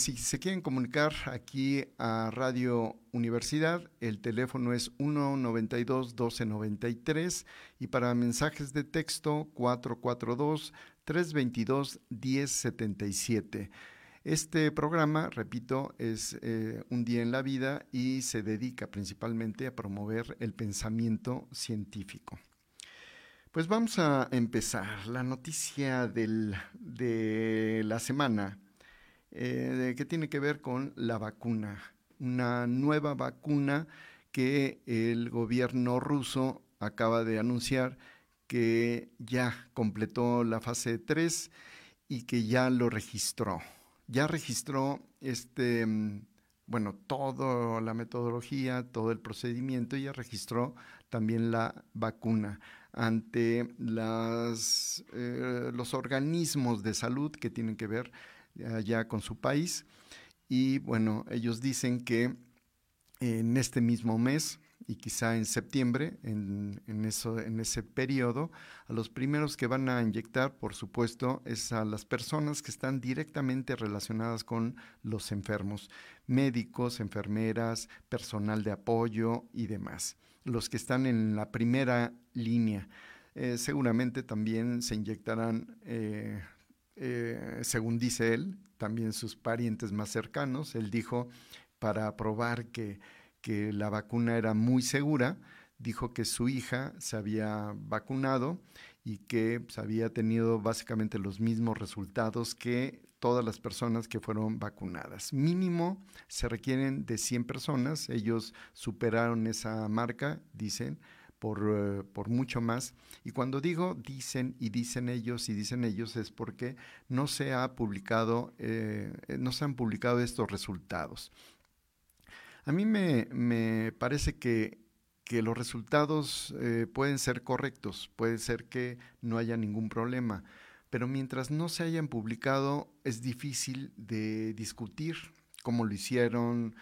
Si se quieren comunicar aquí a Radio Universidad, el teléfono es 192-1293 y para mensajes de texto 442-322-1077. Este programa, repito, es eh, un día en la vida y se dedica principalmente a promover el pensamiento científico. Pues vamos a empezar. La noticia de la semana eh, que tiene que ver con la vacuna, una nueva vacuna que el gobierno ruso acaba de anunciar que ya completó la fase 3 y que ya lo registró. Ya registró este, mm, bueno, toda la metodología, todo el procedimiento ya registró también la vacuna ante las, eh, los organismos de salud que tienen que ver allá con su país. Y bueno, ellos dicen que en este mismo mes y quizá en septiembre, en, eso, en ese periodo, a los primeros que van a inyectar, por supuesto, es a las personas que están directamente relacionadas con los enfermos, médicos, enfermeras, personal de apoyo y demás, los que están en la primera línea. Eh, seguramente también se inyectarán eh, eh, según dice él, también sus parientes más cercanos. Él dijo, para probar que, que la vacuna era muy segura, dijo que su hija se había vacunado y que pues, había tenido básicamente los mismos resultados que todas las personas que fueron vacunadas. Mínimo se requieren de 100 personas, ellos superaron esa marca, dicen, eh, por, mucho más. Y cuando digo dicen y dicen ellos y dicen ellos es porque no se ha publicado, eh, no se han publicado estos resultados. A mí me, parece que, los resultados eh, pueden ser correctos, puede ser que no haya ningún problema, pero mientras no se hayan publicado es difícil de discutir cómo lo hicieron,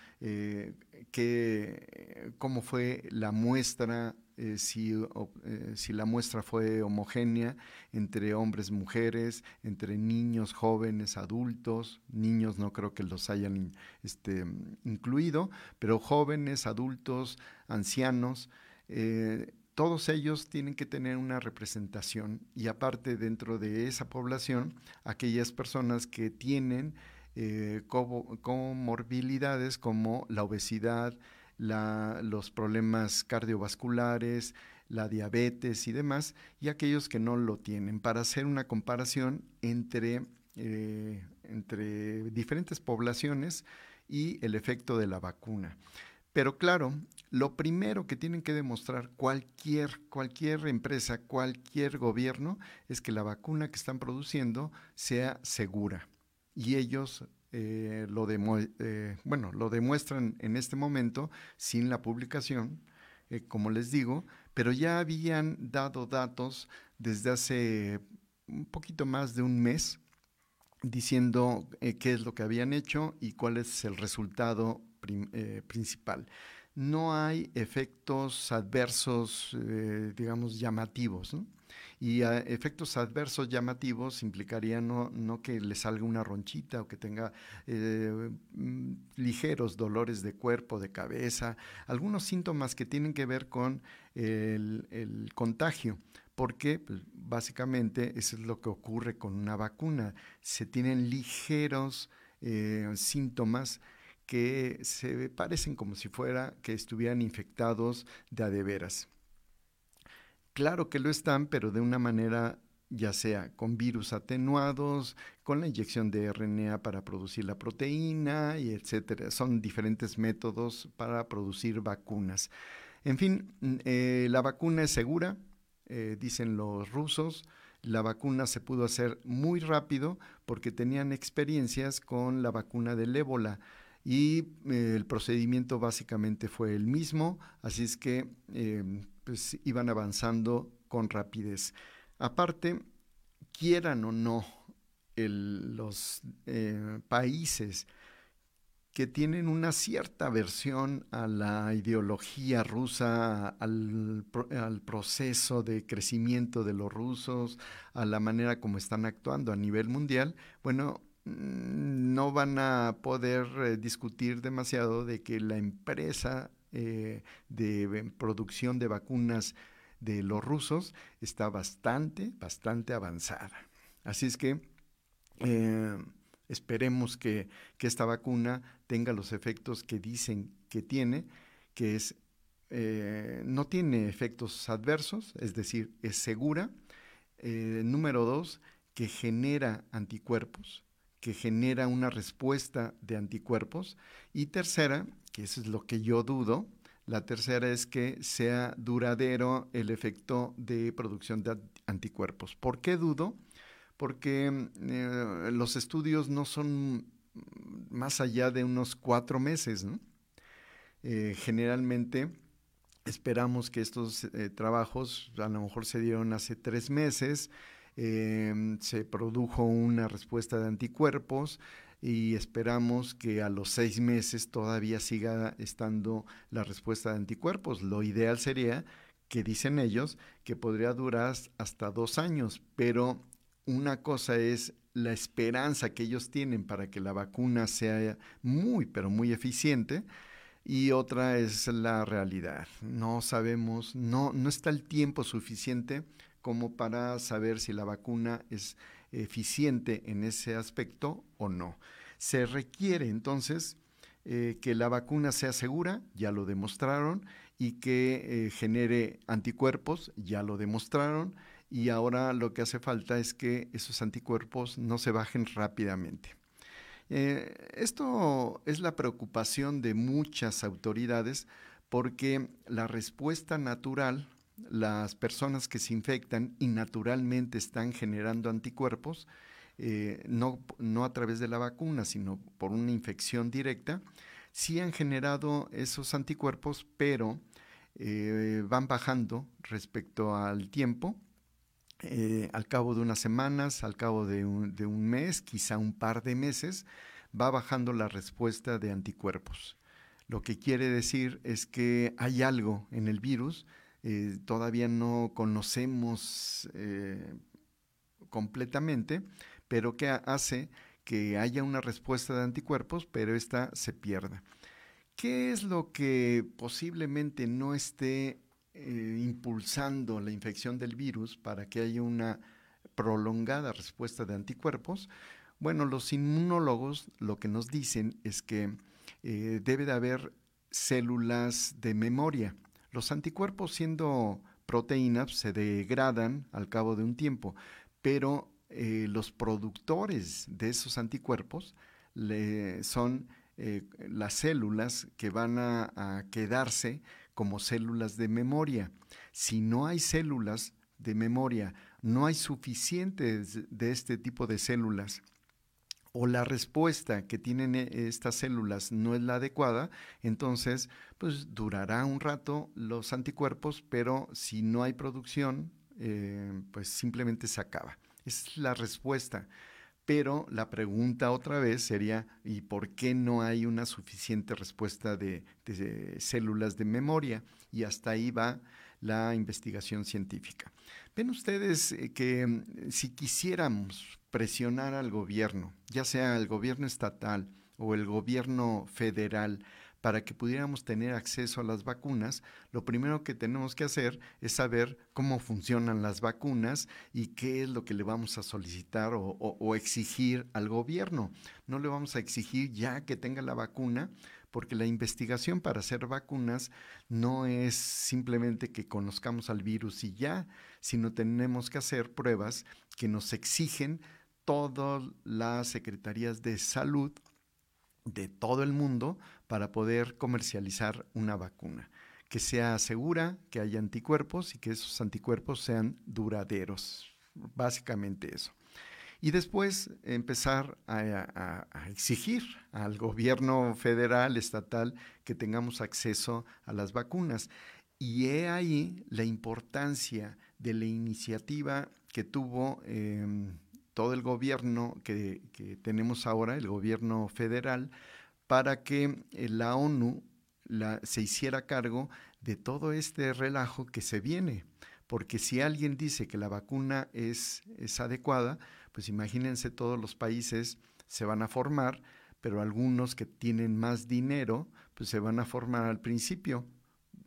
cómo fue la muestra eh, si, eh, si, la muestra fue homogénea entre hombres, mujeres, entre niños, jóvenes, adultos, niños no creo que los hayan este, incluido, pero jóvenes, adultos, ancianos, eh, todos ellos tienen que tener una representación. Y aparte dentro de esa población, aquellas personas que tienen comorbilidades como la obesidad, los problemas cardiovasculares, la diabetes y demás, y aquellos que no lo tienen, para hacer una comparación entre, eh, entre diferentes poblaciones y el efecto de la vacuna. Pero claro, lo primero que tienen que demostrar cualquier, cualquier empresa, cualquier gobierno, es que la vacuna que están produciendo sea segura. Y ellos eh, lo, eh, bueno, lo demuestran en este momento sin la publicación, eh, como les digo, pero ya habían dado datos desde hace un poquito más de un mes diciendo qué es lo que habían hecho y cuál es el resultado principal. No hay efectos adversos, digamos, llamativos. Y efectos adversos llamativos implicarían no, que le salga una ronchita o que tenga eh, mm, ligeros dolores de cuerpo, de cabeza, algunos síntomas que tienen que ver con el, contagio porque pues, básicamente eso es lo que ocurre con una vacuna. Se tienen ligeros eh, síntomas que se parecen como si fuera que estuvieran infectados de a de veras. Claro que lo están, pero de una manera ya sea con virus atenuados, con la inyección de RNA para producir la proteína y etcétera. Son diferentes métodos para producir vacunas. En fin, mm, eh, la vacuna es segura, eh, dicen los rusos. La vacuna se pudo hacer muy rápido porque tenían experiencias con la vacuna del ébola y eh, el procedimiento básicamente fue el mismo, así es que pues iban avanzando con rapidez. Aparte, quieran o no los eh, países que tienen una cierta versión a la ideología rusa, al, proceso de crecimiento de los rusos, a la manera como están actuando a nivel mundial, bueno, mm, no van a poder eh, discutir demasiado de que la empresa eh, de producción de vacunas de los rusos está bastante, bastante avanzada. Así es que eh, esperemos que, esta vacuna tenga los efectos que dicen que tiene, que es, eh, no tiene efectos adversos, es decir, es segura. Eh, número dos, que genera anticuerpos, que genera una respuesta de anticuerpos. Y tercera, que eso es lo que yo dudo, la tercera es que sea duradero el efecto de producción de anticuerpos. ¿Por qué dudo? porque eh, los estudios no son más allá de unos cuatro meses. Eh, generalmente esperamos que estos eh, trabajos a lo mejor se dieron hace tres meses, se produjo una respuesta de anticuerpos y esperamos que a los seis meses todavía siga estando la respuesta de anticuerpos. Lo ideal sería que dicen ellos que podría durar hasta dos años, pero una cosa es la esperanza que ellos tienen para que la vacuna sea muy, pero muy eficiente, y otra es la realidad. No sabemos, no, no está el tiempo suficiente como para saber si la vacuna es eficiente en ese aspecto o no. Se requiere entonces eh, que la vacuna sea segura, ya lo demostraron, y que eh, genere anticuerpos, ya lo demostraron, y ahora lo que hace falta es que esos anticuerpos no se bajen rápidamente. Eh, esto es la preocupación de muchas autoridades porque la respuesta natural, las personas que se infectan y naturalmente están generando anticuerpos, eh, no, no, a través de la vacuna, sino por una infección directa, sí han generado esos anticuerpos, pero eh, van bajando respecto al tiempo eh, al cabo de unas semanas, al cabo de un, mes, quizá un par de meses, va bajando la respuesta de anticuerpos. Lo que quiere decir es que hay algo en el virus, eh, todavía no conocemos eh, completamente, pero que hace que haya una respuesta de anticuerpos, pero esta se pierda. ¿Qué es lo que posiblemente no esté eh, impulsando la infección del virus para que haya una prolongada respuesta de anticuerpos, bueno, los inmunólogos lo que nos dicen es que debe de haber células de memoria. Los anticuerpos siendo proteínas se degradan al cabo de un tiempo, pero eh, los productores de esos anticuerpos son las células que van a quedarse como células de memoria. Si no hay células de memoria, no hay suficientes de este tipo de células, o la respuesta que tienen e, estas células no es la adecuada, entonces pues durará un rato los anticuerpos, pero si no hay producción, eh, pues simplemente se acaba. Es la respuesta. Pero la pregunta otra vez sería, ¿y por qué no hay una suficiente respuesta de, células de memoria? Y hasta ahí va la investigación científica. Ven ustedes eh, que mm, si quisiéramos presionar al gobierno, ya sea el gobierno estatal o el gobierno federal, para que pudiéramos tener acceso a las vacunas, lo primero que tenemos que hacer es saber cómo funcionan las vacunas y qué es lo que le vamos a solicitar o, exigir al gobierno. No le vamos a exigir ya que tenga la vacuna, porque la investigación para hacer vacunas no es simplemente que conozcamos al virus y ya, sino tenemos que hacer pruebas que nos exigen todas las secretarías de salud de todo el mundo para poder comercializar una vacuna, que sea segura, que haya anticuerpos y que esos anticuerpos sean duraderos. Básicamente eso. Y después empezar a, exigir al gobierno federal, estatal, que tengamos acceso a las vacunas. Y he ahí la importancia de la iniciativa que tuvo em, todo el gobierno que, tenemos ahora, el gobierno federal, para que eh, la ONU se hiciera cargo de todo este relajo que se viene. Porque si alguien dice que la vacuna es, es adecuada, pues imagínense todos los países se van a formar, pero algunos que tienen más dinero, pues se van a formar al principio,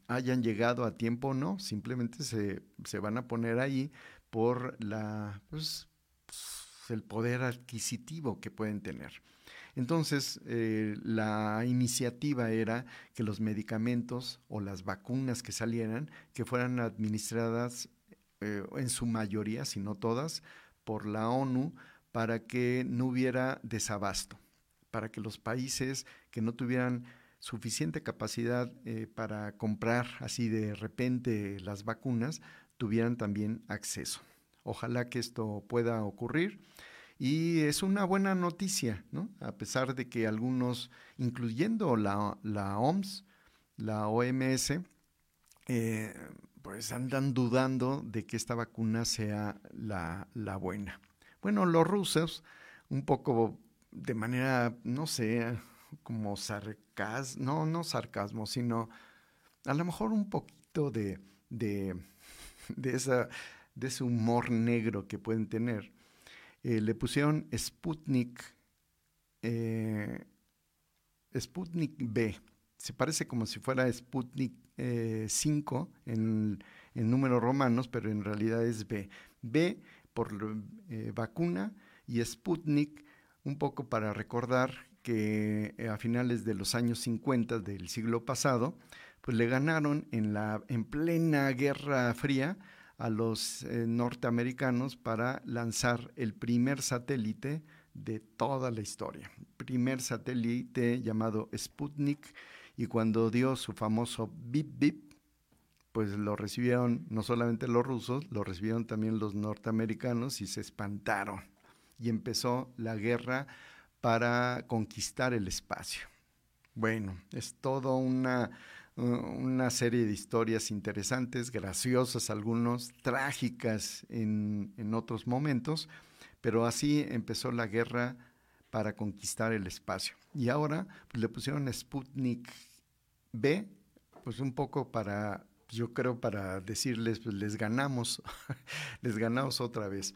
hayan llegado a tiempo o no, simplemente se, se van a poner ahí por la, pues, el poder adquisitivo que pueden tener. Entonces, eh, la iniciativa era que los medicamentos o las vacunas que salieran, que fueran administradas eh, en su mayoría, si no todas, por la ONU para que no hubiera desabasto, para que los países que no tuvieran suficiente capacidad eh, para comprar así de repente las vacunas tuvieran también acceso. Ojalá que esto pueda ocurrir. Y es una buena noticia, ¿no? A pesar de que algunos, incluyendo la, la OMS, la OMS, eh, pues andan dudando de que esta vacuna sea la, la buena. Bueno, los rusos, un poco de manera, no sé, como sarcasmo, no, no sarcasmo, sino a lo mejor un poquito de, de, de esa de ese humor negro que pueden tener, eh, le pusieron Sputnik, eh, Sputnik B. Se parece como si fuera Sputnik 5 eh, en, en, números romanos, pero en realidad es B. B por vacuna y Sputnik un poco para recordar que a finales de los años 50 del siglo pasado, pues le ganaron en la en plena Guerra Fría a los eh, norteamericanos para lanzar el primer satélite de toda la historia. Primer satélite llamado Sputnik y cuando dio su famoso bip bip, pues lo recibieron no solamente los rusos, lo recibieron también los norteamericanos y se espantaron. Y empezó la guerra para conquistar el espacio. Bueno, es todo una una serie de historias interesantes, graciosas algunos, trágicas en, otros momentos, pero así empezó la guerra para conquistar el espacio. Y ahora pues, le pusieron Sputnik B, pues un poco para, yo creo para decirles, pues les ganamos, les ganamos otra vez.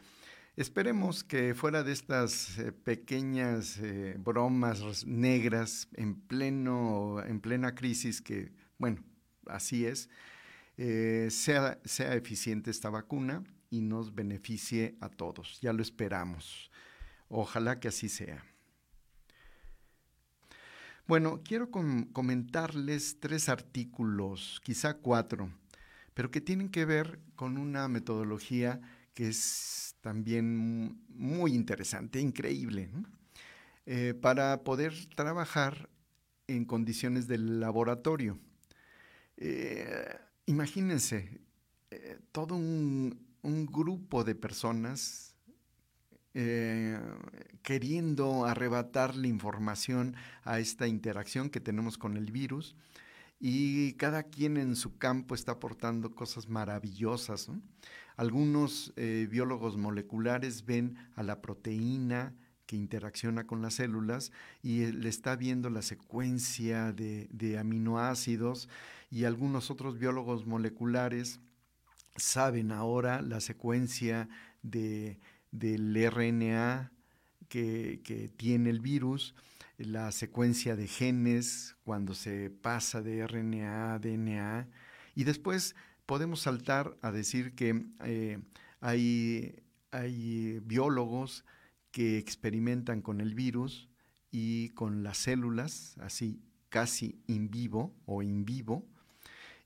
Esperemos que fuera de estas eh, pequeñas eh, bromas negras en pleno, en plena crisis que bueno, así es, eh, sea, sea eficiente esta vacuna y nos beneficie a todos. Ya lo esperamos. Ojalá que así sea. Bueno, quiero comentarles tres artículos, quizá cuatro, pero que tienen que ver con una metodología que es también muy interesante, increíble, eh, para poder trabajar en condiciones del laboratorio. Eh, imagínense, eh, todo un, grupo de personas eh, queriendo arrebatar la información a esta interacción que tenemos con el virus y cada quien en su campo está aportando cosas maravillosas. Algunos biólogos moleculares ven a la proteína que interacciona con las células y le está viendo la secuencia de aminoácidos y algunos otros biólogos moleculares saben ahora la secuencia de, del RNA que, tiene el virus, la secuencia de genes cuando se pasa de RNA a DNA, y después podemos saltar a decir que eh, hay, hay biólogos que experimentan con el virus y con las células, así casi in vivo o in vivo,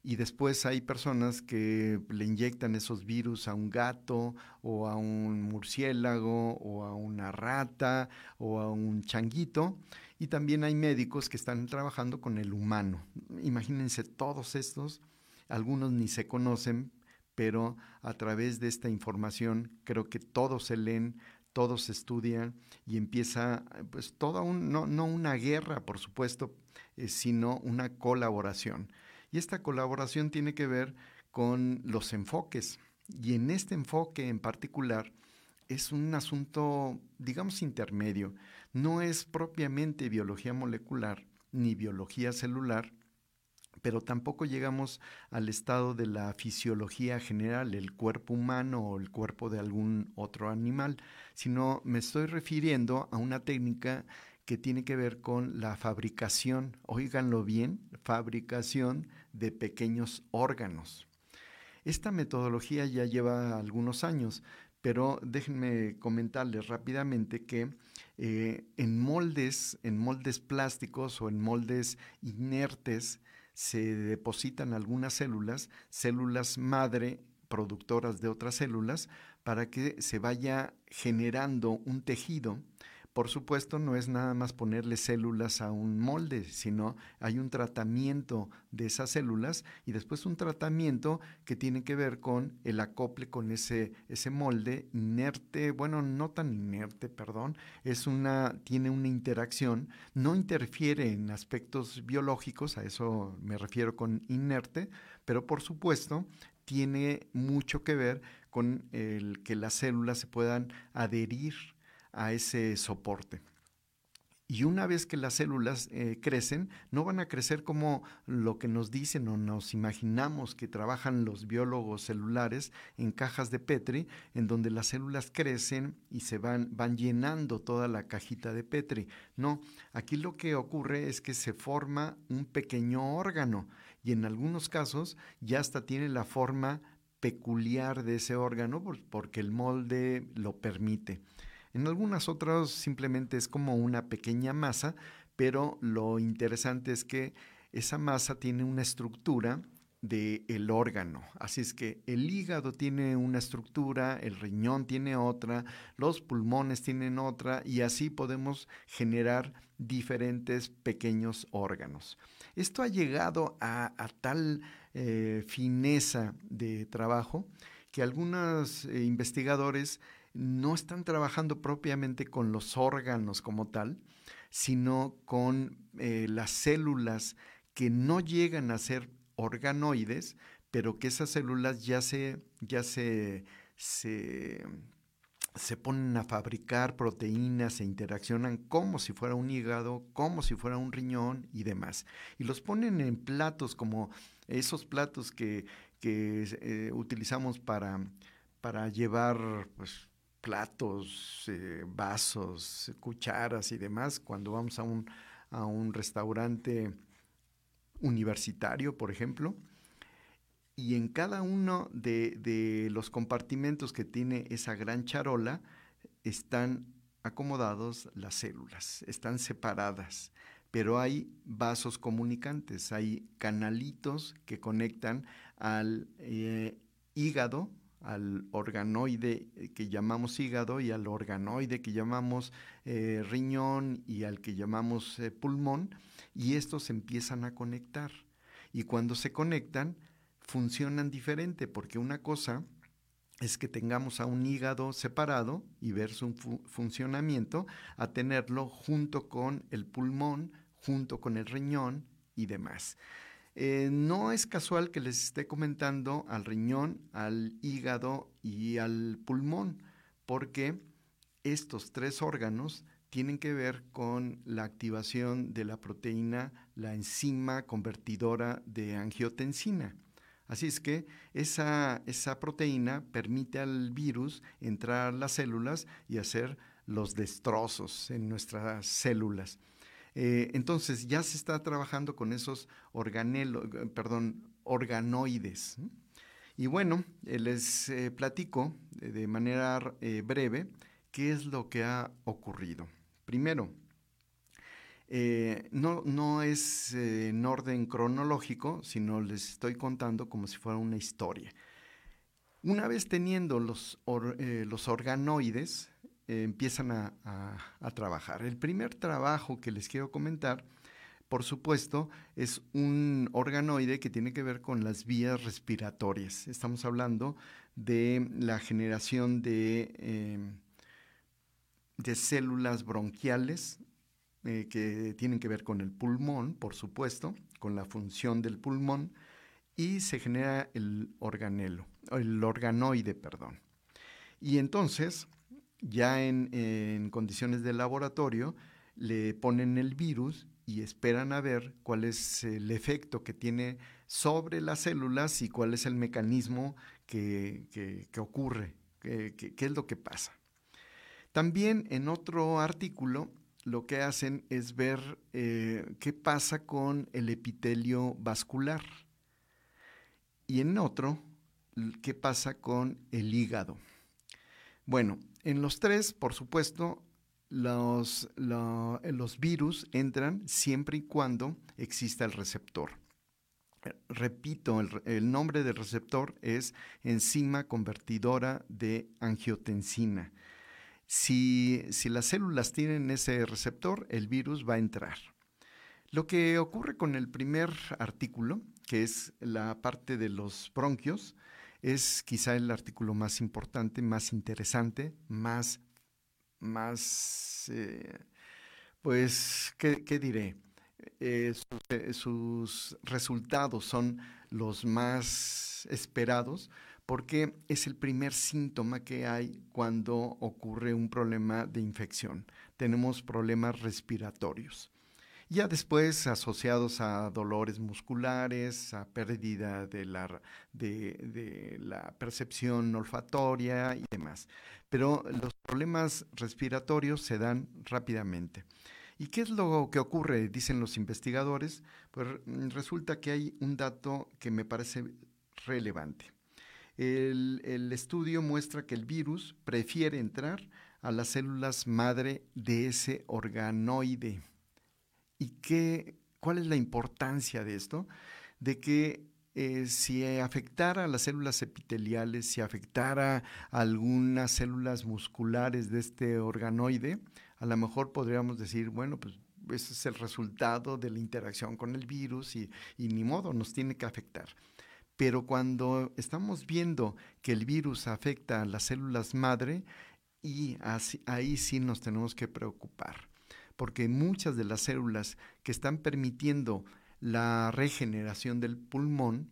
y después hay personas que le inyectan esos virus a un gato o a un murciélago o a una rata o a un changuito. Y también hay médicos que están trabajando con el humano. Imagínense todos estos, algunos ni se conocen, pero a través de esta información creo que todos se leen, todos se estudian y empieza pues toda un, no, no una guerra, por supuesto, eh, sino una colaboración. Y esta colaboración tiene que ver con los enfoques. Y en este enfoque en particular es un asunto, digamos, intermedio. No es propiamente biología molecular ni biología celular, pero tampoco llegamos al estado de la fisiología general, el cuerpo humano o el cuerpo de algún otro animal, sino me estoy refiriendo a una técnica que tiene que ver con la fabricación, oíganlo bien, fabricación de pequeños órganos. Esta metodología ya lleva algunos años, pero déjenme comentarles rápidamente que eh, en moldes, en moldes plásticos o en moldes inertes, se depositan algunas células, células madre productoras de otras células, para que se vaya generando un tejido por supuesto, no es nada más ponerle células a un molde, sino hay un tratamiento de esas células y después un tratamiento que tiene que ver con el acople con ese, ese molde inerte, bueno, no tan inerte, perdón, es una, tiene una interacción, no interfiere en aspectos biológicos, a eso me refiero con inerte, pero por supuesto tiene mucho que ver con el que las células se puedan adherir a ese soporte. Y una vez que las células eh, crecen, no van a crecer como lo que nos dicen o nos imaginamos que trabajan los biólogos celulares en cajas de Petri, en donde las células crecen y se van, van llenando toda la cajita de Petri. No, aquí lo que ocurre es que se forma un pequeño órgano y en algunos casos ya hasta tiene la forma peculiar de ese órgano porque el molde lo permite. En algunas otras simplemente es como una pequeña masa, pero lo interesante es que esa masa tiene una estructura del el órgano. Así es que el hígado tiene una estructura, el riñón tiene otra, los pulmones tienen otra y así podemos generar diferentes pequeños órganos. Esto ha llegado a, tal eh, fineza de trabajo que algunos eh, investigadores no están trabajando propiamente con los órganos como tal, sino con eh, las células que no llegan a ser organoides, pero que esas células ya se, ya se, se, se ponen a fabricar proteínas, se interaccionan como si fuera un hígado, como si fuera un riñón y demás. Y los ponen en platos como esos platos que, que eh, utilizamos para, para llevar pues, platos, eh, vasos, cucharas y demás cuando vamos a un, a un restaurante universitario, por ejemplo. Y en cada uno de, de, los compartimentos que tiene esa gran charola están acomodados las células, están separadas, pero hay vasos comunicantes, hay canalitos que conectan al eh, hígado, al organoide que llamamos hígado y al organoide que llamamos eh, riñón y al que llamamos eh, pulmón, y estos empiezan a conectar. Y cuando se conectan, funcionan diferente, porque una cosa es que tengamos a un hígado separado y ver su funcionamiento, a tenerlo junto con el pulmón, junto con el riñón y demás. Eh, no es casual que les esté comentando al riñón, al hígado y al pulmón, porque estos tres órganos tienen que ver con la activación de la proteína, la enzima convertidora de angiotensina. Así es que esa, esa proteína permite al virus entrar a las células y hacer los destrozos en nuestras células. Eh, entonces ya se está trabajando con esos eh, perdón, organoides. Y bueno, eh, les platico de manera breve qué es lo que ha ocurrido. Primero, no, no, es en orden cronológico, sino les estoy contando como si fuera una historia. Una vez teniendo los, los organoides, eh, empiezan a, trabajar. El primer trabajo que les quiero comentar, por supuesto, es un organoide que tiene que ver con las vías respiratorias. Estamos hablando de la generación de, em, de células bronquiales eh, que tienen que ver con el pulmón, por supuesto, con la función del pulmón, y se genera el organelo, el organoide, perdón. Y entonces, ya en, condiciones de laboratorio, le ponen el virus y esperan a ver cuál es el efecto que tiene sobre las células y cuál es el mecanismo que, ocurre, qué es lo que pasa. También en otro artículo lo que hacen es ver eh, qué pasa con el epitelio vascular y en otro qué pasa con el hígado. Bueno, en los tres, por supuesto, los, los virus entran siempre y cuando exista el receptor. Repito, el, nombre del receptor es enzima convertidora de angiotensina. Si, si, las células tienen ese receptor, el virus va a entrar. Lo que ocurre con el primer artículo, que es la parte de los bronquios, es quizá el artículo más importante, más interesante, más, más, eh, pues, ¿qué, diré? Eh, eh, sus, resultados son los más esperados porque es el primer síntoma que hay cuando ocurre un problema de infección. Tenemos problemas respiratorios. Ya después asociados a dolores musculares, a pérdida de la, percepción olfatoria y demás. Pero los problemas respiratorios se dan rápidamente. ¿Y qué es lo que ocurre? Dicen los investigadores. Pues resulta que hay un dato que me parece relevante. El, el, estudio muestra que el virus prefiere entrar a las células madre de ese organoide. ¿Y qué, cuál es la importancia de esto? De que eh, si afectara a las células epiteliales, si afectara a algunas células musculares de este organoide, a lo mejor podríamos decir, bueno, pues ese es el resultado de la interacción con el virus y, ni modo, nos tiene que afectar. Pero cuando estamos viendo que el virus afecta a las células madre, y ahí sí nos tenemos que preocupar porque muchas de las células que están permitiendo la regeneración del pulmón,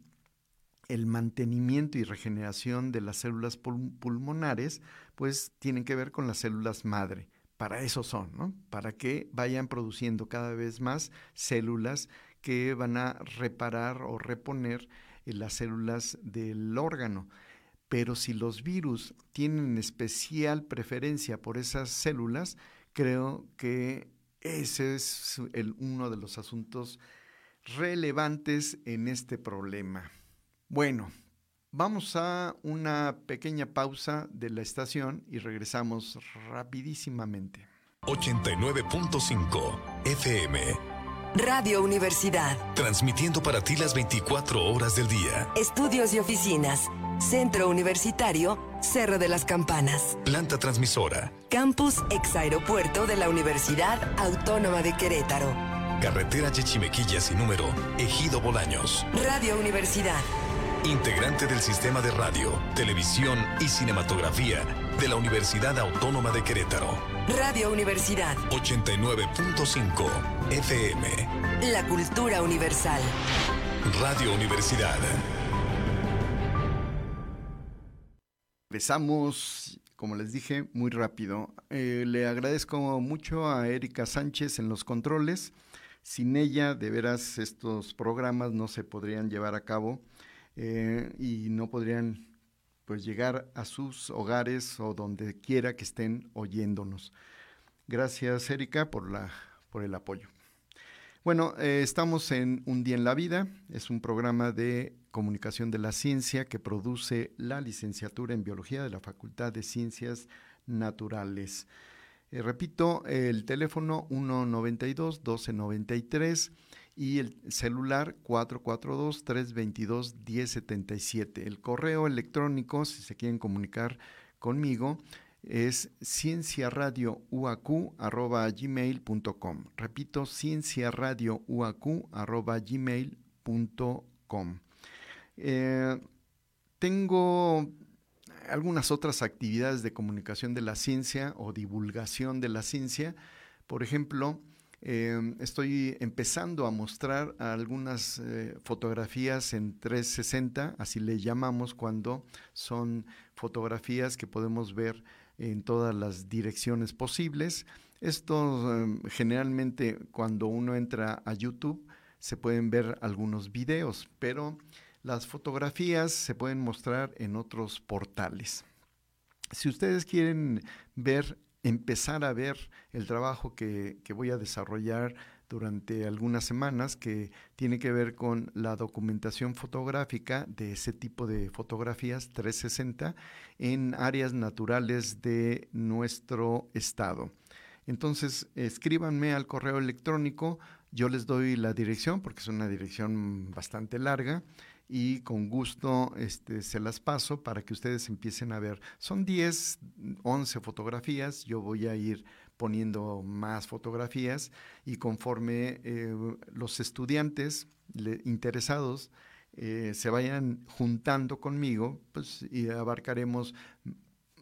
el mantenimiento y regeneración de las células pulmonares, pues tienen que ver con las células madre. Para eso son, ¿no? Para que vayan produciendo cada vez más células que van a reparar o reponer las células del órgano. Pero si los virus tienen especial preferencia por esas células, creo que ese es uno de los asuntos relevantes en este problema. Bueno, vamos a una pequeña pausa de la estación y regresamos rapidísimamente. 89.5 FM Radio Universidad. Transmitiendo para ti las 24 horas del día. Estudios y oficinas. Centro Universitario, Cerro de las Campanas. Planta transmisora. Campus ex aeropuerto de la Universidad Autónoma de Querétaro. Carretera Yechimequilla sin número, Ejido Bolaños. Radio Universidad. Integrante del sistema de radio, televisión y cinematografía de la Universidad Autónoma de Querétaro. Radio Universidad. 89.5 FM. La cultura universal. Radio Universidad. Empezamos, como les dije, muy rápido. Eh, le agradezco mucho a Erika Sánchez en los controles. Sin ella, de veras, estos programas no se podrían llevar a cabo eh, y no podrían pues llegar a sus hogares o donde quiera que estén oyéndonos. Gracias, Erika, por, la, por el apoyo. Bueno, eh, estamos en Un Día en la Vida, es un programa de comunicación de la ciencia que produce la licenciatura en biología de la Facultad de Ciencias Naturales. Eh, repito, el teléfono 192-1293 y el celular 442-322-1077. El correo electrónico, si se quieren comunicar conmigo, es cienciaradiouacu.gmail.com. Repito, cienciaradiouacu.gmail.com. Eh, tengo algunas otras actividades de comunicación de la ciencia o divulgación de la ciencia. Por ejemplo, Em, estoy empezando a mostrar algunas eh, fotografías en 360, así le llamamos cuando son fotografías que podemos ver en todas las direcciones posibles. Esto em, generalmente cuando uno entra a YouTube se pueden ver algunos videos, pero las fotografías se pueden mostrar en otros portales. Si ustedes quieren ver empezar a ver el trabajo que, voy a desarrollar durante algunas semanas que tiene que ver con la documentación fotográfica de ese tipo de fotografías 360 en áreas naturales de nuestro estado. Entonces, escríbanme al correo electrónico, yo les doy la dirección porque es una dirección bastante larga y con gusto este, se las paso para que ustedes empiecen a ver. Son 10, 11 fotografías, yo voy a ir poniendo más fotografías y conforme eh, los estudiantes interesados eh, se vayan juntando conmigo, pues abarcaremos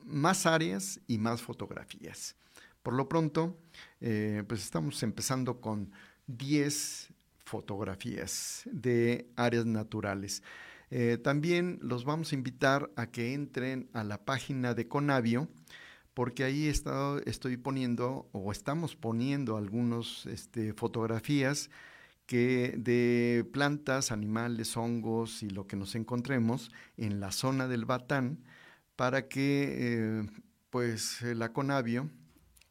más áreas y más fotografías. Por lo pronto, eh, pues estamos empezando con 10 fotografías de áreas naturales. Eh, también los vamos a invitar a que entren a la página de Conavio, porque ahí estoy poniendo o estamos poniendo algunas este, fotografías que de plantas, animales, hongos y lo que nos encontremos en la zona del Batán para que eh, pues la Conavio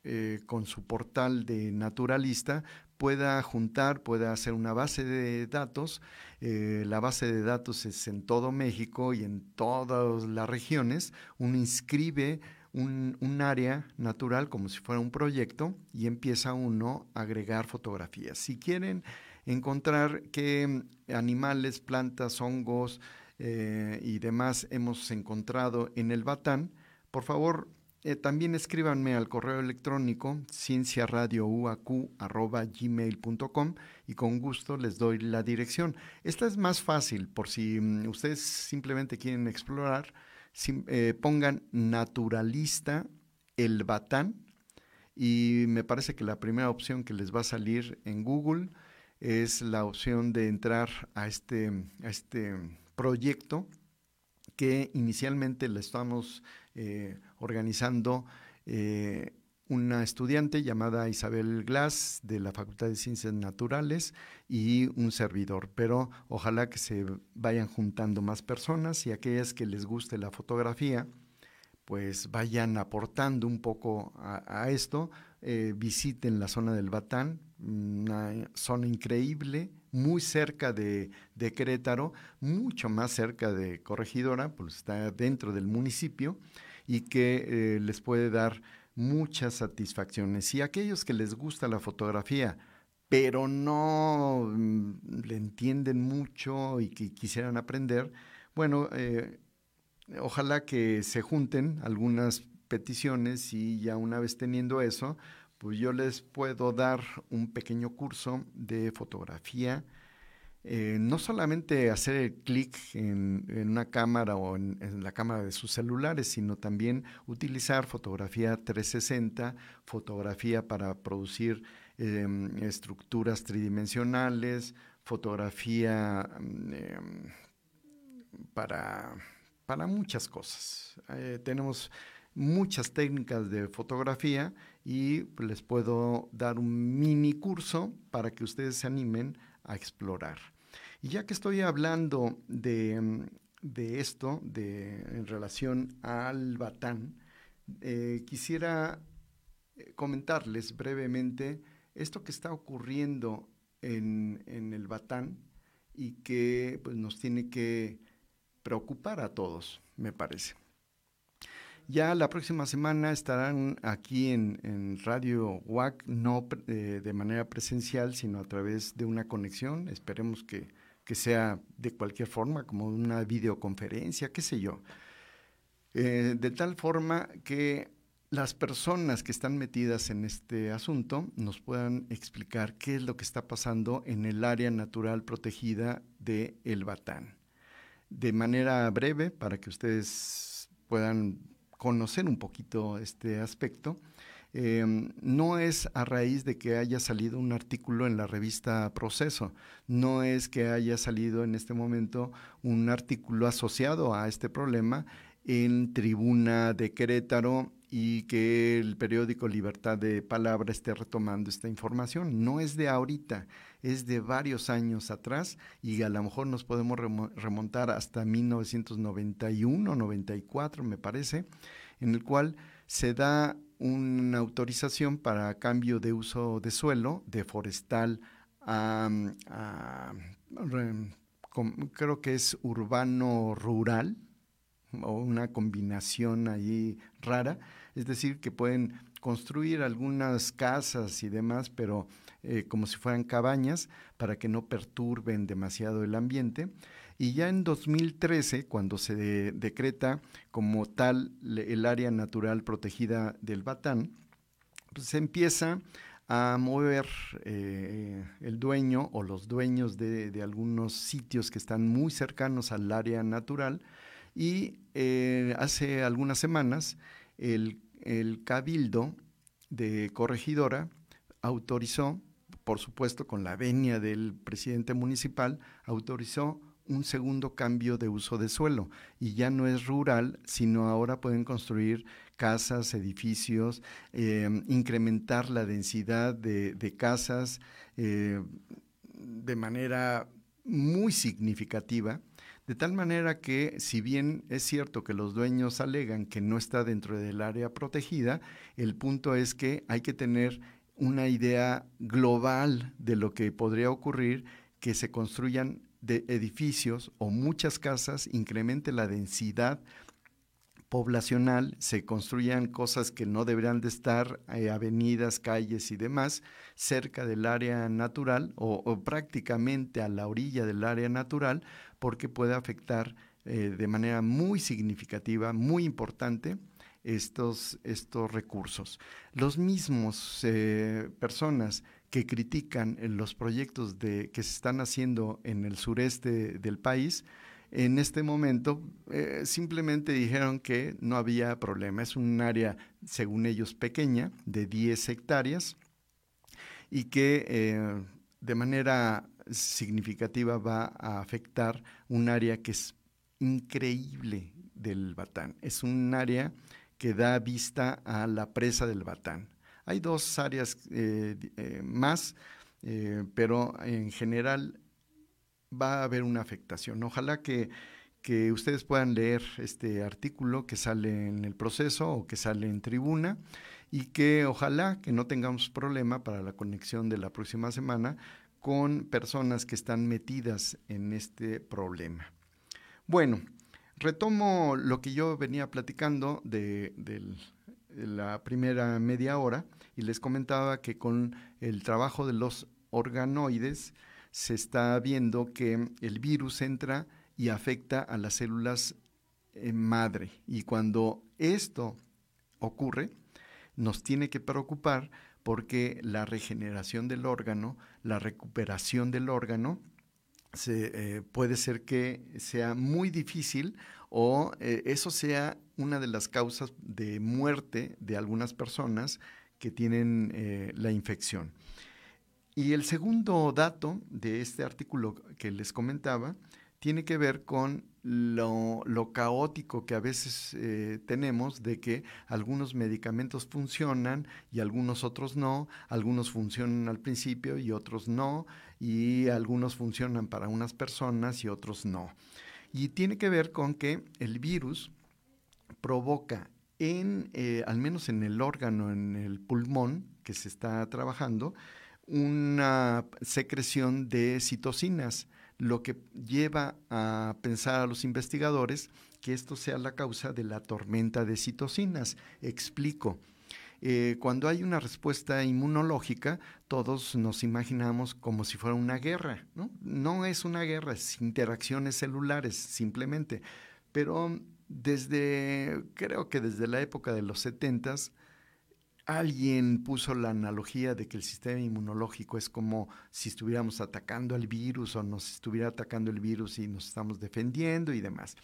eh, con su portal de naturalista pueda juntar, pueda hacer una base de datos. Eh, la base de datos es en todo México y en todas las regiones. Uno inscribe un, área natural como si fuera un proyecto y empieza uno a agregar fotografías. Si quieren encontrar qué animales, plantas, hongos eh, y demás hemos encontrado en el Batán, por favor eh, también escríbanme al correo electrónico cienciaradiouac.gmail.com y con gusto les doy la dirección. Esta es más fácil por si mm, ustedes simplemente quieren explorar. Eh, pongan naturalista el batán y me parece que la primera opción que les va a salir en Google es la opción de entrar a este, a este proyecto que inicialmente le estamos eh, organizando eh, una estudiante llamada Isabel Glass de la Facultad de Ciencias Naturales y un servidor, pero ojalá que se vayan juntando más personas y aquellas que les guste la fotografía, pues vayan aportando un poco a, esto, eh, visiten la zona del Batán, una zona increíble, muy cerca de, de, Querétaro, mucho más cerca de Corregidora, pues está dentro del municipio y que eh, les puede dar muchas satisfacciones. Y aquellos que les gusta la fotografía, pero no mm, le entienden mucho y que quisieran aprender, bueno, eh, ojalá que se junten algunas peticiones y ya una vez teniendo eso, pues yo les puedo dar un pequeño curso de fotografía. Eh, no solamente hacer el clic en, una cámara o en, la cámara de sus celulares, sino también utilizar fotografía 360, fotografía para producir em, estructuras tridimensionales, fotografía em, para, para muchas cosas. Eh, tenemos muchas técnicas de fotografía y les puedo dar un mini curso para que ustedes se animen a explorar. Y ya que estoy hablando de, esto, de, en relación al batán, eh, quisiera eh, comentarles brevemente esto que está ocurriendo en, en el batán y que pues, nos tiene que preocupar a todos, me parece. Ya la próxima semana estarán aquí en, Radio WAC, no eh, de manera presencial, sino a través de una conexión. Esperemos que, sea de cualquier forma, como una videoconferencia, qué sé yo. Eh, de tal forma que las personas que están metidas en este asunto nos puedan explicar qué es lo que está pasando en el área natural protegida de El Batán. De manera breve, para que ustedes puedan conocer un poquito este aspecto. Em, no es a raíz de que haya salido un artículo en la revista Proceso, no es que haya salido en este momento un artículo asociado a este problema en Tribuna de Querétaro y que el periódico Libertad de Palabra esté retomando esta información. No es de ahorita, es de varios años atrás y a lo mejor nos podemos remontar hasta 1991, 94 me parece, en el cual se da una autorización para cambio de uso de suelo, de forestal a, creo que es urbano rural, o una combinación ahí rara, es decir, que pueden construir algunas casas y demás, pero eh, como si fueran cabañas, para que no perturben demasiado el ambiente. Y ya en 2013, cuando se decreta como tal el área natural protegida del Batán, pues se empieza a mover eh, el dueño o los dueños de, algunos sitios que están muy cercanos al área natural y eh, hace algunas semanas el, el cabildo de corregidora autorizó, por supuesto con la venia del presidente municipal, autorizó un segundo cambio de uso de suelo. Y ya no es rural, sino ahora pueden construir casas, edificios, eh, incrementar la densidad de, casas eh, de manera muy significativa, de tal manera que si bien es cierto que los dueños alegan que no está dentro del área protegida, el punto es que hay que tener una idea global de lo que podría ocurrir que se construyan de edificios o muchas casas incremente la densidad poblacional, se construyan cosas que no deberían de estar, eh, avenidas, calles y demás, cerca del área natural o, prácticamente a la orilla del área natural, porque puede afectar eh, de manera muy significativa, muy importante, estos, estos recursos. Los mismos eh, personas que critican los proyectos de, que se están haciendo en el sureste del país, en este momento eh, simplemente dijeron que no había problema. Es un área, según ellos, pequeña, de 10 hectáreas, y que eh, de manera significativa va a afectar un área que es increíble del Batán. Es un área que da vista a la presa del Batán. Hay dos áreas eh, más, pero en general va a haber una afectación. Ojalá que, que, ustedes puedan leer este artículo que sale en el proceso o que sale en tribuna y que ojalá que no tengamos problema para la conexión de la próxima semana con personas que están metidas en este problema. Bueno, retomo lo que yo venía platicando de, del la primera media hora y les comentaba que con el trabajo de los organoides se está viendo que el virus entra y afecta a las células eh, madre. Y cuando esto ocurre, nos tiene que preocupar porque la regeneración del órgano, la recuperación del órgano, se, eh, puede ser que sea muy difícil o eh, eso sea una de las causas de muerte de algunas personas que tienen eh, la infección. Y el segundo dato de este artículo que les comentaba tiene que ver con lo, caótico que a veces eh, tenemos de que algunos medicamentos funcionan y algunos otros no, algunos funcionan al principio y otros no, y algunos funcionan para unas personas y otros no. Y tiene que ver con que el virus provoca en, eh, al menos en el órgano, en el pulmón que se está trabajando, una secreción de citocinas, lo que lleva a pensar a los investigadores que esto sea la causa de la tormenta de citocinas. Explico. Eh, cuando hay una respuesta inmunológica, todos nos imaginamos como si fuera una guerra. ¿no? es una guerra, es interacciones celulares simplemente. Pero desde, creo que desde la época de los setentas, alguien puso la analogía de que el sistema inmunológico es como si estuviéramos atacando al virus o nos estuviera atacando el virus y nos estamos defendiendo y demás.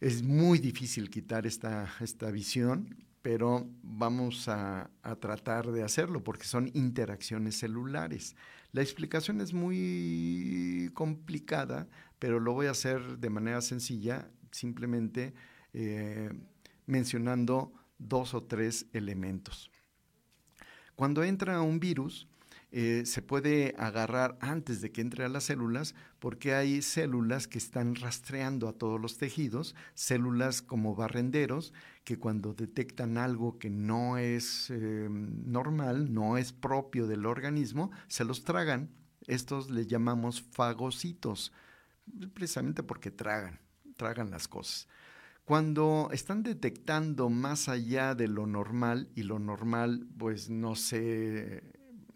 Es muy difícil quitar esta, esta visión, pero vamos a, tratar de hacerlo porque son interacciones celulares. La explicación es muy complicada, pero lo voy a hacer de manera sencilla, simplemente eh, mencionando dos o tres elementos. Cuando entra un virus, eh, se puede agarrar antes de que entre a las células porque hay células que están rastreando a todos los tejidos, células como barrenderos que cuando detectan algo que no es eh, normal, no es propio del organismo, se los tragan. Estos le llamamos fagocitos, precisamente porque tragan, tragan las cosas. Cuando están detectando más allá de lo normal, y lo normal pues no sé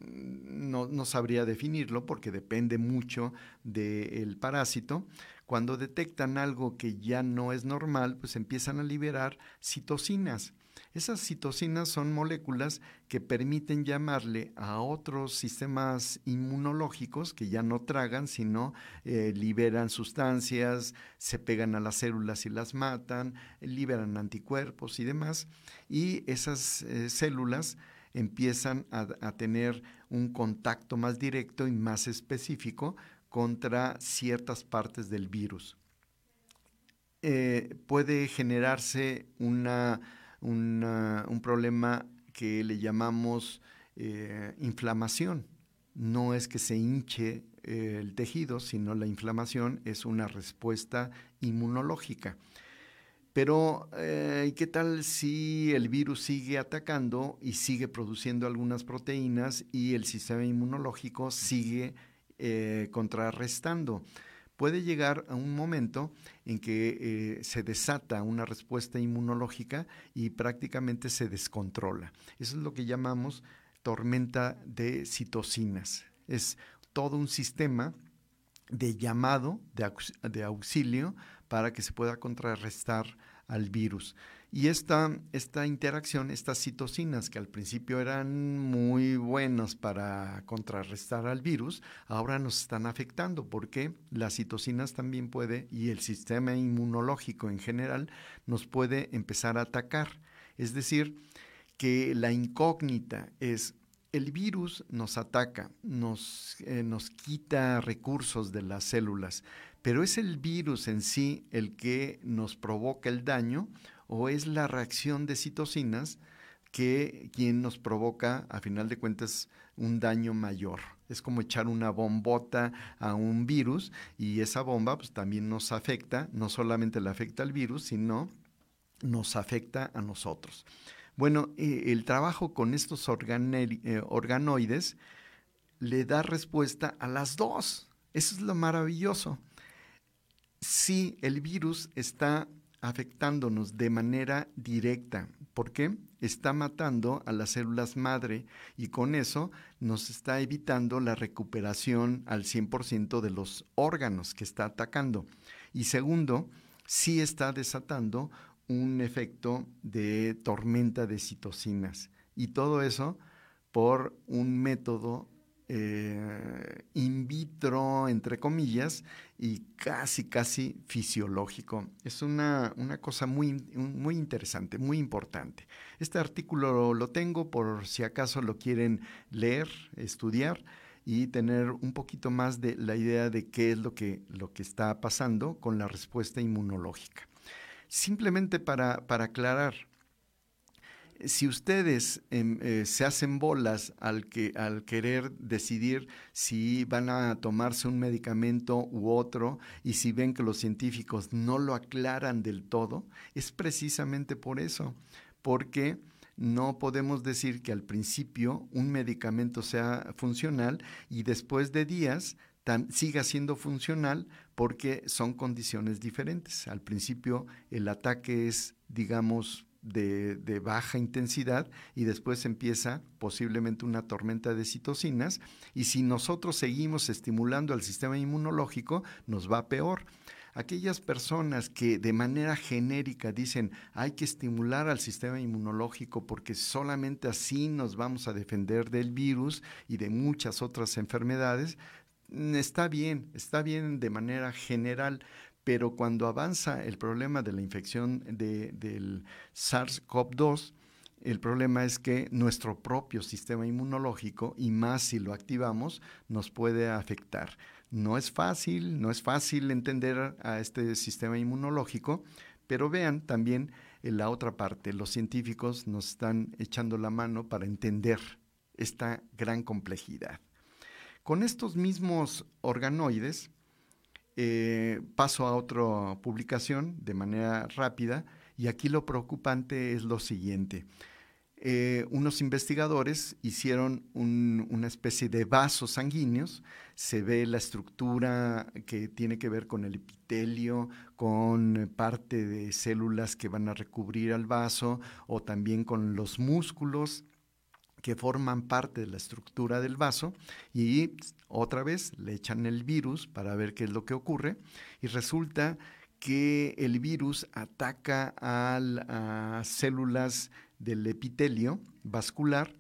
no, sabría definirlo porque depende mucho del parásito. Cuando detectan algo que ya no es normal, pues empiezan a liberar citocinas. Esas citocinas son moléculas que permiten llamarle a otros sistemas inmunológicos que ya no tragan, sino eh, liberan sustancias, se pegan a las células y las matan, liberan anticuerpos y demás. Y esas eh, células empiezan a, tener un contacto más directo y más específico contra ciertas partes del virus. Eh, puede generarse una, un problema que le llamamos eh, inflamación. No es que se hinche eh, el tejido, sino la inflamación es una respuesta inmunológica. Pero, eh, ¿qué tal si el virus sigue atacando y sigue produciendo algunas proteínas y el sistema inmunológico sigue eh, contrarrestando? Puede llegar a un momento en que eh, se desata una respuesta inmunológica y prácticamente se descontrola. Eso es lo que llamamos tormenta de citocinas. Es todo un sistema de llamado, de auxilio para que se pueda contrarrestar al virus. Y esta, esta interacción, estas citocinas que al principio eran muy buenas para contrarrestar al virus, ahora nos están afectando porque las citocinas también puede, y el sistema inmunológico en general, nos puede empezar a atacar. Es decir, que la incógnita es el virus nos ataca, nos, eh, nos quita recursos de las células, pero ¿es el virus en sí el que nos provoca el daño o es la reacción de citocinas que quien nos provoca, a final de cuentas, un daño mayor? Es como echar una bombota a un virus y esa bomba pues, también nos afecta, no solamente le afecta al virus, sino nos afecta a nosotros. Bueno, eh, el trabajo con estos eh, organoides le da respuesta a las dos. Eso es lo maravilloso si el virus está afectándonos de manera directa. ¿Por qué? Está matando a las células madre y con eso nos está evitando la recuperación al 100% de los órganos que está atacando. Y segundo, sí está desatando un efecto de tormenta de citocinas. Y todo eso por un método eh, in vitro, entre comillas, y casi, casi fisiológico. Es una, cosa muy, muy interesante, muy importante. Este artículo lo tengo por si acaso lo quieren leer, estudiar y tener un poquito más de la idea de qué es lo que, lo que está pasando con la respuesta inmunológica. Simplemente para, para aclarar, si ustedes em, eh, se hacen bolas al, que, al querer decidir si van a tomarse un medicamento u otro y si ven que los científicos no lo aclaran del todo, es precisamente por eso, porque no podemos decir que al principio un medicamento sea funcional y después de días siga siendo funcional porque son condiciones diferentes. Al principio el ataque es, digamos, de, baja intensidad y después empieza posiblemente una tormenta de citocinas y si nosotros seguimos estimulando al sistema inmunológico nos va peor. Aquellas personas que de manera genérica dicen hay que estimular al sistema inmunológico porque solamente así nos vamos a defender del virus y de muchas otras enfermedades, está bien, está bien de manera general, pero cuando avanza el problema de la infección del SARS-CoV-2 El problema es que nuestro propio sistema inmunológico, y más si lo activamos, nos puede afectar. No es fácil, no es fácil entender a este sistema inmunológico, pero vean también en la otra parte, los científicos nos están echando la mano para entender esta gran complejidad. Con estos mismos organoides, eh, paso a otra publicación de manera rápida y aquí lo preocupante es lo siguiente. Eh, unos investigadores hicieron una especie de vasos sanguíneos, se ve la estructura que tiene que ver con el epitelio, con parte de células que van a recubrir al vaso o también con los músculos que forman parte de la estructura del vaso y otra vez le echan el virus para ver qué es lo que ocurre y resulta que el virus ataca a células del epitelio vascular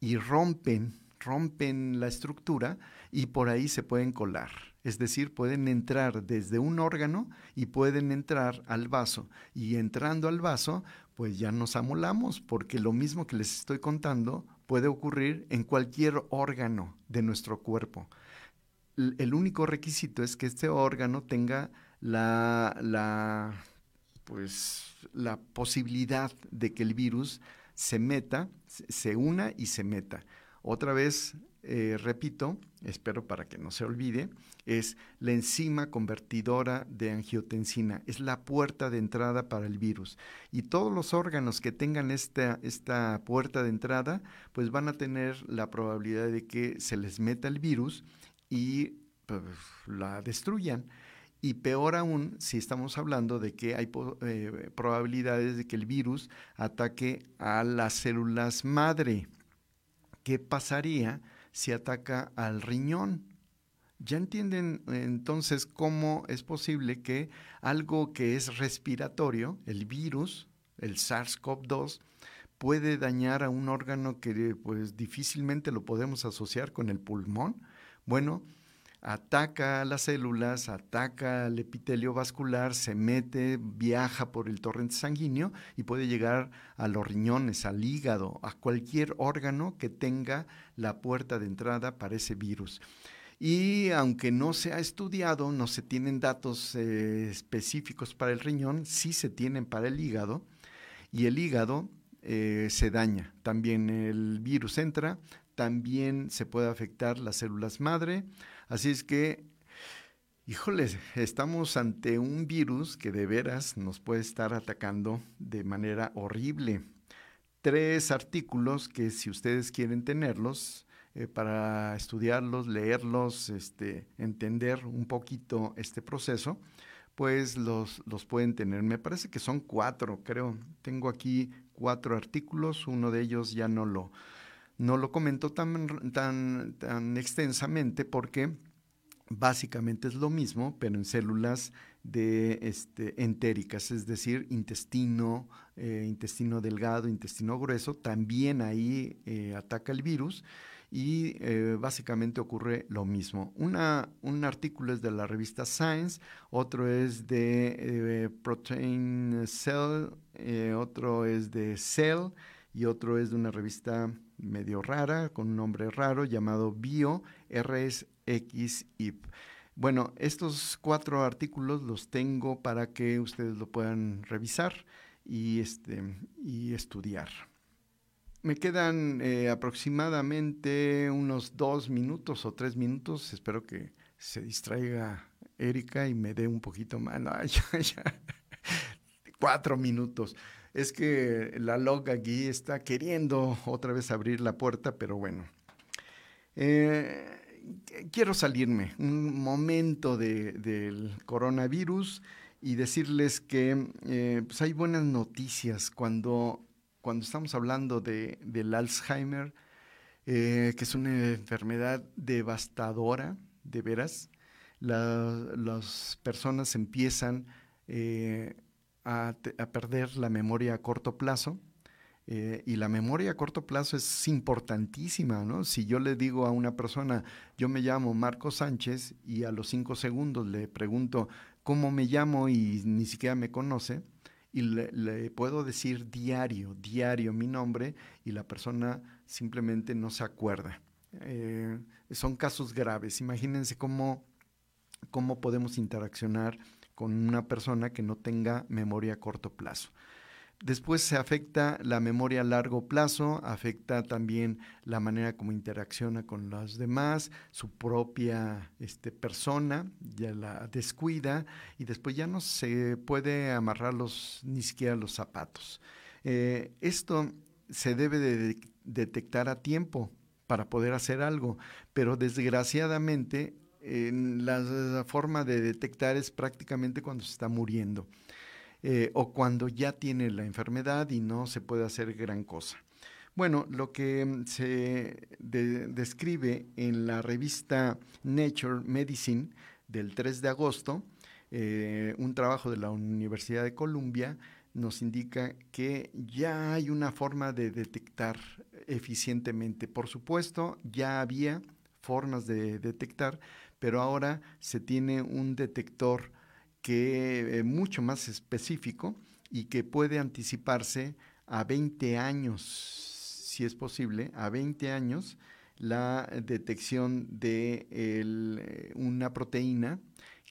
y rompen, rompen la estructura y por ahí se pueden colar. Es decir, pueden entrar desde un órgano y pueden entrar al vaso. Y entrando al vaso, pues ya nos amolamos, porque lo mismo que les estoy contando puede ocurrir en cualquier órgano de nuestro cuerpo. El único requisito es que este órgano tenga la, la, pues, la posibilidad de que el virus se meta, se una y se meta. Otra vez, eh, repito, espero para que no se olvide, es la enzima convertidora de angiotensina, es la puerta de entrada para el virus. Y todos los órganos que tengan esta, esta puerta de entrada, pues van a tener la probabilidad de que se les meta el virus y pues, la destruyan. Y peor aún si estamos hablando de que hay eh, probabilidades de que el virus ataque a las células madre. ¿Qué pasaría si ataca al riñón? Ya entienden entonces cómo es posible que algo que es respiratorio, el virus, el SARS-CoV-2, puede dañar a un órgano que pues difícilmente lo podemos asociar con el pulmón. Bueno, ataca las células, ataca al epitelio vascular, se mete, viaja por el torrente sanguíneo y puede llegar a los riñones, al hígado, a cualquier órgano que tenga la puerta de entrada para ese virus. Y aunque no se ha estudiado, no se tienen datos eh, específicos para el riñón, sí se tienen para el hígado. Y el hígado eh, se daña. También el virus entra, también se puede afectar las células madre, Así es que, híjoles, estamos ante un virus que de veras nos puede estar atacando de manera horrible. Tres artículos que si ustedes quieren tenerlos, eh, para estudiarlos, leerlos, este, entender un poquito este proceso, pues los, los pueden tener. Me parece que son cuatro, creo. Tengo aquí cuatro artículos, uno de ellos ya no lo, no lo comento tan, tan, tan extensamente porque básicamente es lo mismo, pero en células de este, entéricas, es decir, intestino, eh, intestino delgado, intestino grueso, también ahí eh, ataca el virus y eh, básicamente ocurre lo mismo. Una, un artículo es de la revista Science, otro es de Protein Cell, otro es de Cell y otro es de una revista medio rara, con un nombre raro, llamado Bio RSXIP. Bueno, estos cuatro artículos los tengo para que ustedes lo puedan revisar y, este, y estudiar. Me quedan eh, aproximadamente unos dos minutos o tres minutos. Espero que se distraiga Erika y me dé un poquito más. No, ya, ya. Cuatro minutos. Es que la log aquí está queriendo otra vez abrir la puerta, pero bueno. Eh, quiero salirme un momento del coronavirus y decirles que eh, pues hay buenas noticias cuando, cuando estamos hablando de, del Alzheimer, eh, que es una enfermedad devastadora, de veras. las personas empiezan a, perder la memoria a corto plazo. Eh, y la memoria a corto plazo es importantísima, ¿no? Si yo le digo a una persona, yo me llamo Marco Sánchez y a los cinco segundos le pregunto cómo me llamo y ni siquiera me conoce, y le, puedo decir diario, diario mi nombre y la persona simplemente no se acuerda. Eh, son casos graves. Imagínense cómo, cómo podemos interaccionar con una persona que no tenga memoria a corto plazo. Después se afecta la memoria a largo plazo, afecta también la manera como interacciona con los demás, su propia este, persona, ya la descuida y después ya no se puede amarrar los, ni siquiera los zapatos. Eh, esto se debe de detectar a tiempo para poder hacer algo, pero desgraciadamente la forma de detectar es prácticamente cuando se está muriendo. Eh, o cuando ya tiene la enfermedad y no se puede hacer gran cosa. Bueno, lo que mm, se describe en la revista Nature Medicine del 3 de agosto, eh, un trabajo de la Universidad de Columbia, nos indica que ya hay una forma de detectar eficientemente. Por supuesto, ya había formas de detectar, pero ahora se tiene un detector que eh, mucho más específico y que puede anticiparse a 20 años, si es posible, a 20 años la detección de eh, una proteína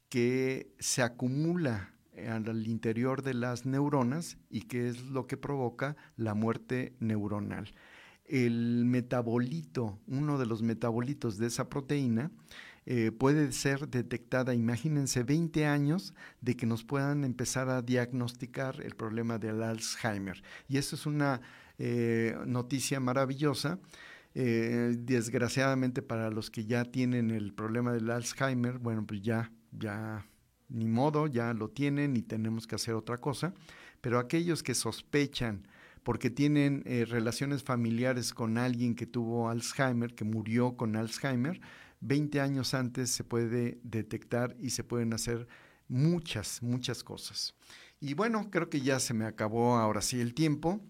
que se acumula al interior de las neuronas y que es lo que provoca la muerte neuronal. El metabolito, uno de los metabolitos de esa proteína, eh, puede ser detectada, imagínense, 20 años de que nos puedan empezar a diagnosticar el problema del Alzheimer. Y eso es una eh, noticia maravillosa. Eh, desgraciadamente para los que ya tienen el problema del Alzheimer, bueno, pues ya, ya, ni modo, ya lo tienen y tenemos que hacer otra cosa. Pero aquellos que sospechan, porque tienen relaciones familiares con alguien que tuvo Alzheimer, que murió con Alzheimer, 20 años antes se puede detectar y se pueden hacer muchas, muchas cosas. Y bueno, creo que ya se me acabó ahora sí el tiempo.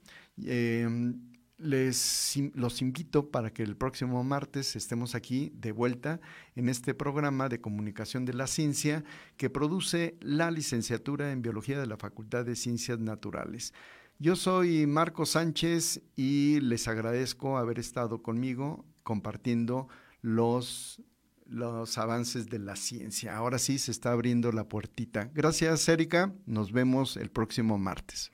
Em, les los invito para que el próximo martes estemos aquí de vuelta en este programa de comunicación de la ciencia que produce la licenciatura en biología de la Facultad de Ciencias Naturales. Yo soy Marco Sánchez y les agradezco haber estado conmigo compartiendo los, los avances de la ciencia. Ahora sí se está abriendo la puertita. Gracias, Erika. Nos vemos el próximo martes.